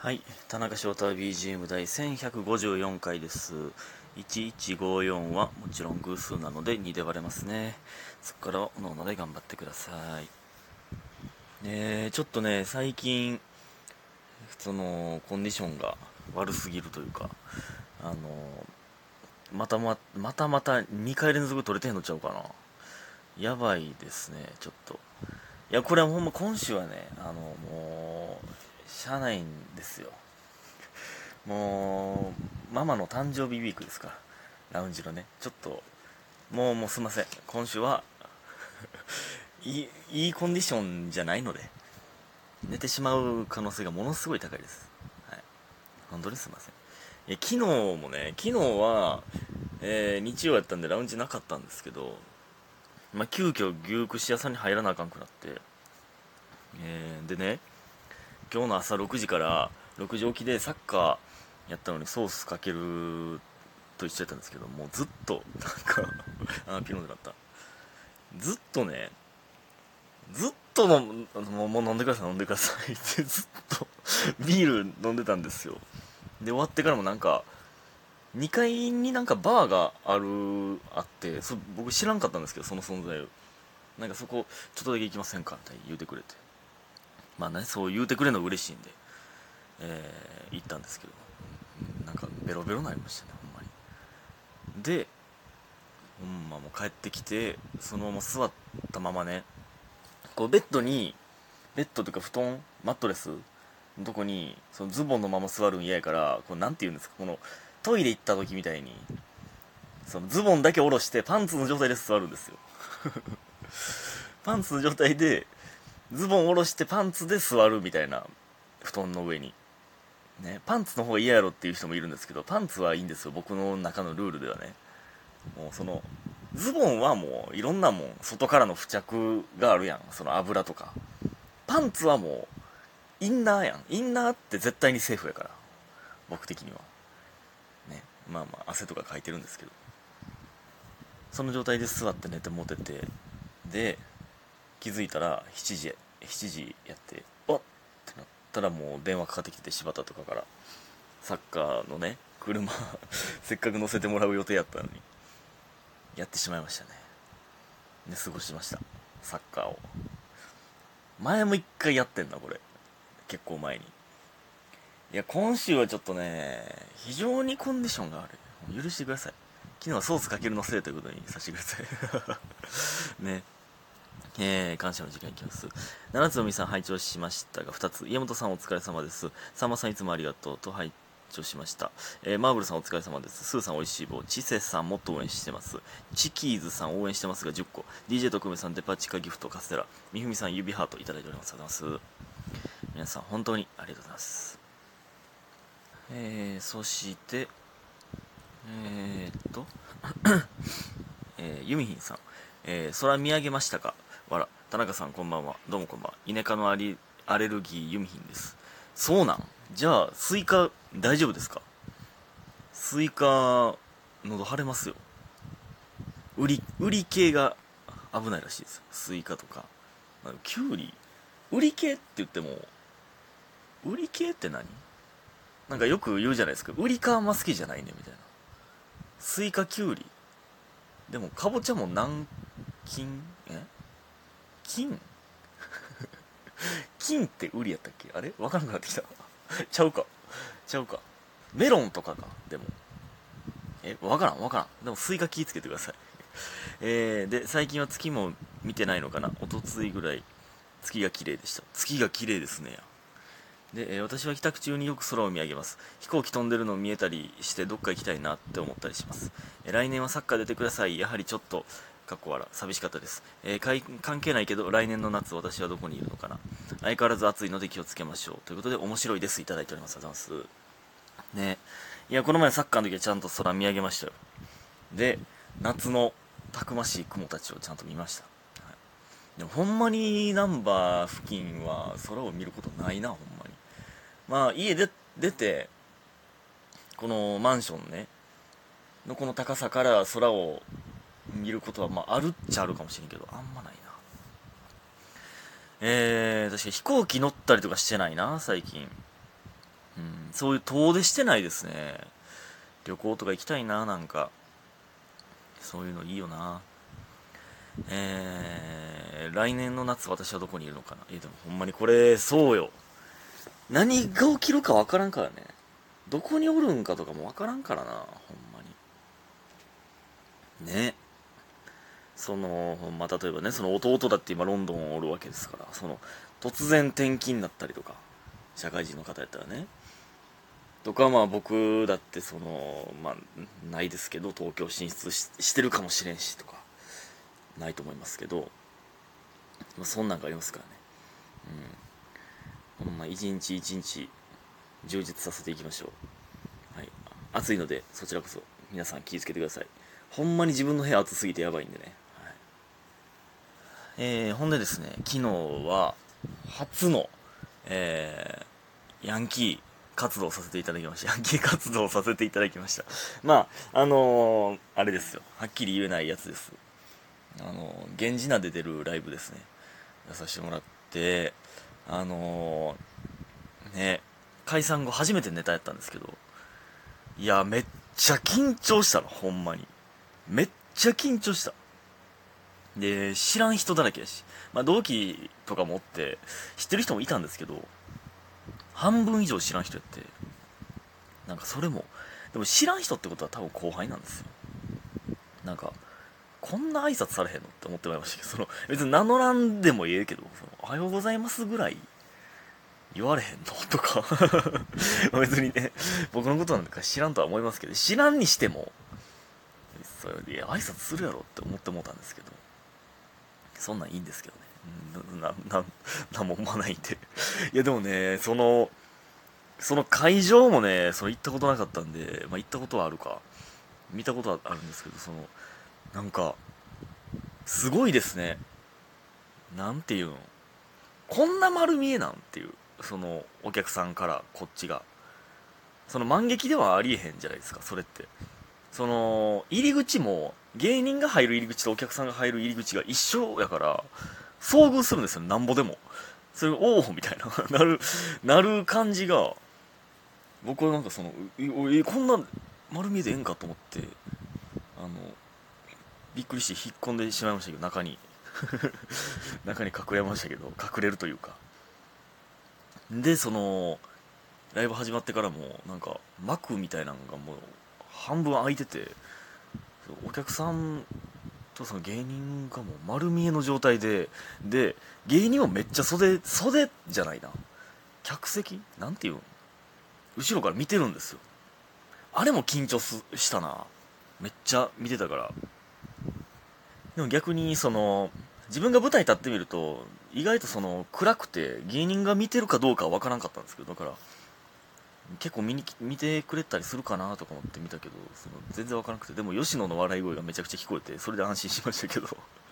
はい、田中翔太 BGM 第1154回です。1154はもちろん偶数なので2で割れますね。そこからはおのおので頑張ってください。え、ちょっとね、最近、その、コンディションが悪すぎるというか、あの、またま、またまた2回連続取れてんのちゃうかな。やばいですね、ちょっと。いや、これはほんま今週はね、あの、もう、しゃあないんですよ。もう、ママの誕生日ウィークですから、ラウンジのね、ちょっと、もう、もうすいません。今週は、いい、いいコンディションじゃないので、寝てしまう可能性がものすごい高いです。はい。本当にすいません。いや、昨日もね、昨日は、えー日曜やったんでラウンジなかったんですけど、まあ、急遽牛串屋さんに入らなあかんくなって、えーでね、今日の朝6時から6時起きでサッカーやったのにソースかけると一緒やったんですけどもうずっとなんかあピノでなった。ずっとねずっとのももう飲んでください飲んでくださいってずっとビール飲んでたんですよ。で終わってからもなんか2階になんかバーがあるあってそ僕知らんかったんですけどその存在を。なんかそこちょっとだけ行きませんかって言うてくれて。まあねそう言うてくれるの嬉しいんで、えー行ったんですけど。なんかベロベロになりましたねほんまに。でほんまもう帰ってきてそのまま座ったままねこうベッドにベッドというか布団マットレスのとこにそのズボンのまま座るん嫌やからこうなんて言うんですかこのトイレ行った時みたいにそのズボンだけ下ろしてパンツの状態で座るんですよ。パンツの状態でズボン下ろしてパンツで座るみたいな布団の上に。ねパンツの方が嫌やろっていう人もいるんですけどパンツはいいんですよ。僕の中のルールではね。もうそのズボンはもういろんなもん外からの付着があるやん。その油とか。パンツはもうインナーやん。インナーって絶対にセーフやから。僕的には。ねまあまあ汗とかかいてるんですけど。その状態で座って寝てもてて。で気づいたら7時7時やっておっ！ってなったらもう電話かかってきて柴田とかからサッカーのね車 せっかく乗せてもらう予定やったのにやってしまいましたね。で過ごしました。サッカーを。前も一回やってんなこれ。結構前に。いや今週はちょっとね非常にコンディションが悪い許してください。昨日はソースかけるのせいということにさせてください。ね。えー、感謝の時間いきます。七つのみさん拝聴しましたが、二つ。家元さんお疲れ様です。さんまさんいつもありがとうと拝聴しました。えーマーブルさんお疲れ様です。スーさんおいしい棒。チセさんもっと応援してます。チキーズさん応援してますが10個。DJ 特命さんデパ地下ギフトカステラ。みふみさん指ハートいただいております。ありがとうございます。皆さん本当にありがとうございます。えー、そして、えー、っと、えー、ユミヒンさん、えー、空見上げましたか？わら、田中さんこんばんは。どうもこんばんは。イネ科のアリアレルギーユミヒンです。そうなん？じゃあ、スイカ大丈夫ですか？スイカ、喉腫れますよ。売り、売り系が危ないらしいです。スイカとか。あキュウリ、売り系って言っても、売り系って何？なんかよく言うじゃないですか。瓜科あんま好きじゃないね、みたいな。スイカキュウリ。でも、かぼちゃも南京、え？金？金って瓜やったっけ？あれ？わからなくなってきた。ちゃうか。ちゃうか。メロンとかか。でも。え、わからんわからん。でも、スイカ気ぃつけてください。えー、で、最近は月も見てないのかな？おとついぐらい、月が綺麗でした。月が綺麗ですね。で、えー私は帰宅中によく空を見上げます。飛行機飛んでるの見えたりして、どっか行きたいなって思ったりします。えー来年はサッカー出てください。やはりちょっと、かっこ笑、寂しかったです。えーかい関係ないけど、来年の夏、私はどこにいるのかな。相変わらず暑いので気をつけましょう。ということで、面白いです。いただいております。ありがとうございます。ね。いや、この前サッカーの時はちゃんと空見上げましたよ。で、夏のたくましい雲たちをちゃんと見ました。はい、でも、ほんまにナンバー付近は空を見ることないな、ほんまに。まあ、家で出て、このマンションね、のこの高さから空を見ることは、まあ、あるっちゃあるかもしれんけど、あんまないな。えー、確か飛行機乗ったりとかしてないな、最近。うん、そういう遠出してないですね。旅行とか行きたいななんか。そういうのいいよな。えー、来年の夏私はどこにいるのかな。えでもほんまにこれそうよ。何が起きるかわからんからね。どこにおるんかとかもわからんからなほんまに。ね。そのまあ、例えばねその弟だって今ロンドンおるわけですからその突然転勤になったりとか社会人の方やったらね。とかまあ僕だってそのまあないですけど東京進出してるかもしれんしとかないと思いますけど、まあ、そんなんがありますからね。うん。このまあ一日一日充実させていきましょう。はい。暑いのでそちらこそ皆さん気をつけてください。ほんまに自分の部屋暑すぎてやばいんでね、えー、ほんでですね昨日は初の、えー、ヤンキー活動させていただきました。ヤンキー活動させていただきました。まあ、あのー、あれですよ。はっきり言えないやつです。あのー、源氏名で出るライブですね。出させてもらって、あのー、ね、解散後初めてネタやったんですけど、いや、めっちゃ緊張したの、ほんまに。めっちゃ緊張した。で、知らん人だらけやし。まあ、同期とかもって、知ってる人もいたんですけど、半分以上知らん人やって。なんかそれもでも知らん人ってことは多分後輩なんですよ。なんかこんな挨拶されへんのって思ってまいりましたけどその別に名乗らんでもええけどそのおはようございますぐらい言われへんのとか。別にね僕のことなんか知らんとは思いますけど知らんにしてもそれで挨拶するやろって思って思ったんですけど。そんなんいいんですけどねな、な、なんも思わないんで いや、でもね、その、その会場もね、その行ったことなかったんで、まあ、行ったことはあるか。見たことはあるんですけど、その、なんか、すごいですね。なんていうの。こんな丸見えなんていう、その、お客さんからこっちが。その、満劇ではありえへんじゃないですか、それって。その、入り口も、芸人が入る入り口とお客さんが入る入り口が一緒やから、遭遇するんですよ、なんぼでも。それ、おおみたいな、なる、なる感じが、僕はなんかその、え、こんな丸見えでええんかと思って、あの、びっくりして引っ込んでしまいましたけど、中に。中に隠れましたけど、隠れるというか。で、その、ライブ始まってからも、なんか、幕みたいなのがもう、半分開いてて、お客さんとその芸人がもう丸見えの状態でで芸人もめっちゃ袖袖じゃないな。客席？なんていう？の後ろから見てるんですよ。あれも緊張したな。めっちゃ見てたから。でも逆にその自分が舞台立ってみると意外とその暗くて芸人が見てるかどうかは分からんかったんですけどだから結構見に見てくれたりするかなとか思って見たけどその全然わからなくて。でも吉野の笑い声がめちゃくちゃ聞こえてそれで安心しましたけど。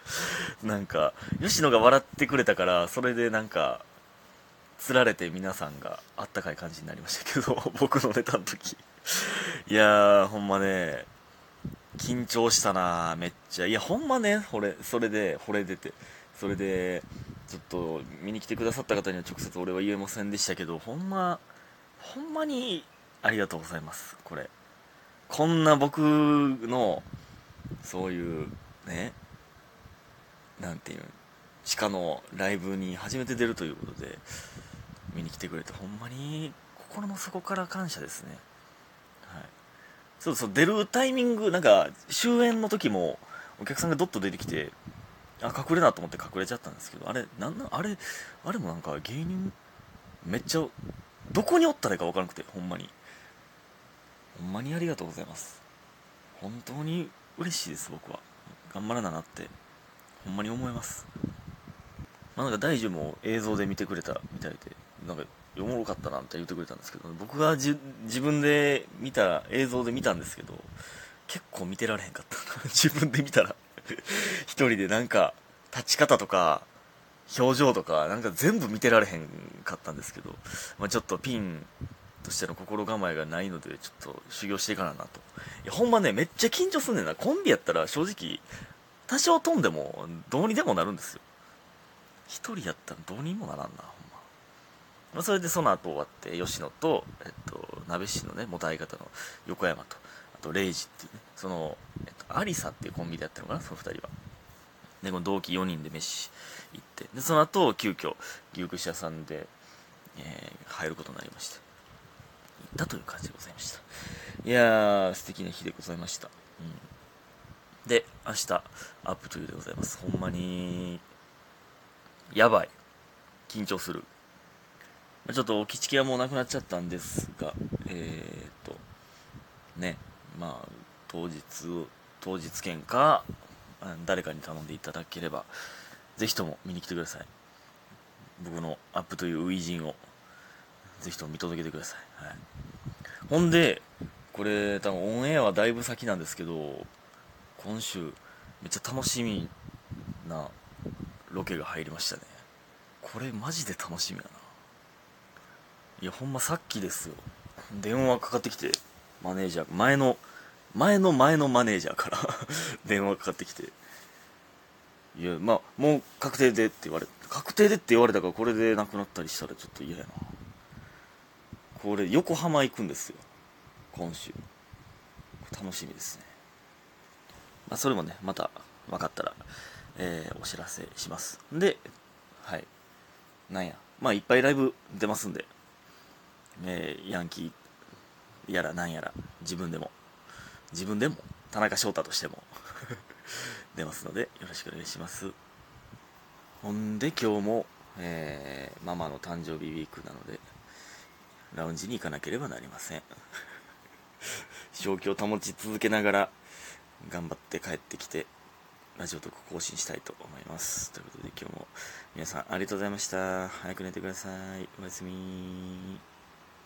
なんか吉野が笑ってくれたからそれでなんかつられて皆さんがあったかい感じになりましたけど 僕のネタの時。いやーほんまね緊張したなめっちゃ。いやほんまねこれそれで惚れ出て。それでちょっと見に来てくださった方には直接俺は言えませんでしたけどほんまほんまにありがとうございます。これ。こんな僕のそういうねなんていう地下のライブに初めて出るということで見に来てくれてほんまに心の底から感謝ですね。はい。そうそう出るタイミングなんか終演の時もお客さんがドッと出てきてあ隠れなと思って隠れちゃったんですけどあれなんなあれあれもなんか芸人めっちゃどこにおったらいいか分からなくてほんまに。ほんまにありがとうございます。本当に嬉しいです僕は。頑張らななってほんまに思います。まあなんか大樹も映像で見てくれたみたいでなんかおもろかったなって言ってくれたんですけど僕が自分で見た映像で見たんですけど結構見てられへんかった 自分で見たら。一人でなんか立ち方とか表情とかなんか全部見てられへんかったんですけど、まあ、ちょっとピンとしての心構えがないのでちょっと修行していかななと。いやほんまねめっちゃ緊張すんねんな。コンビやったら正直多少飛んでもどうにでもなるんですよ。一人やったらどうにもならんなほんま。まあ、それでその後終わって吉野と、えっと、鍋師のね元相方の横山とあとレイジっていうねその、えっと、アリサっていうコンビでやったのかなその2人は。でこの同期4人で飯行ってでその後急遽牛串屋さんで、えー、入ることになりまして行ったという感じでございました。いやー素敵な日でございました、うん、で明日アップというでございます。ほんまにやばい。緊張する。ちょっと置きチケはもうなくなっちゃったんですがえー、っとねまあ当日当日券か誰かに頼んでいただければぜひとも見に来てください。僕のアップという初陣をぜひとも見届けてください、はい、ほんでこれ多分オンエアはだいぶ先なんですけど今週めっちゃ楽しみなロケが入りましたね。これマジで楽しみやな。いやほんまさっきですよ。電話かかってきてマネージャー前の前の前のマネージャーから 電話かかってきていやまあもう確定でって言われ確定でって言われたからこれでなくなったりしたらちょっと嫌やな。これ横浜行くんですよ。今週。楽しみですね。まあそれもねまた分かったら、えー、お知らせします。ではい。なんや。まあいっぱいライブ出ますんで、えー、ヤンキーやらなんやら自分でも。自分でも田中翔太としても 出ますのでよろしくお願いします。ほんで今日も、えー、ママの誕生日ウィークなのでラウンジに行かなければなりません。正気を保ち続けながら頑張って帰ってきてラジオトーク更新したいと思います。ということで今日も皆さんありがとうございました。早く寝てください。おやすみ。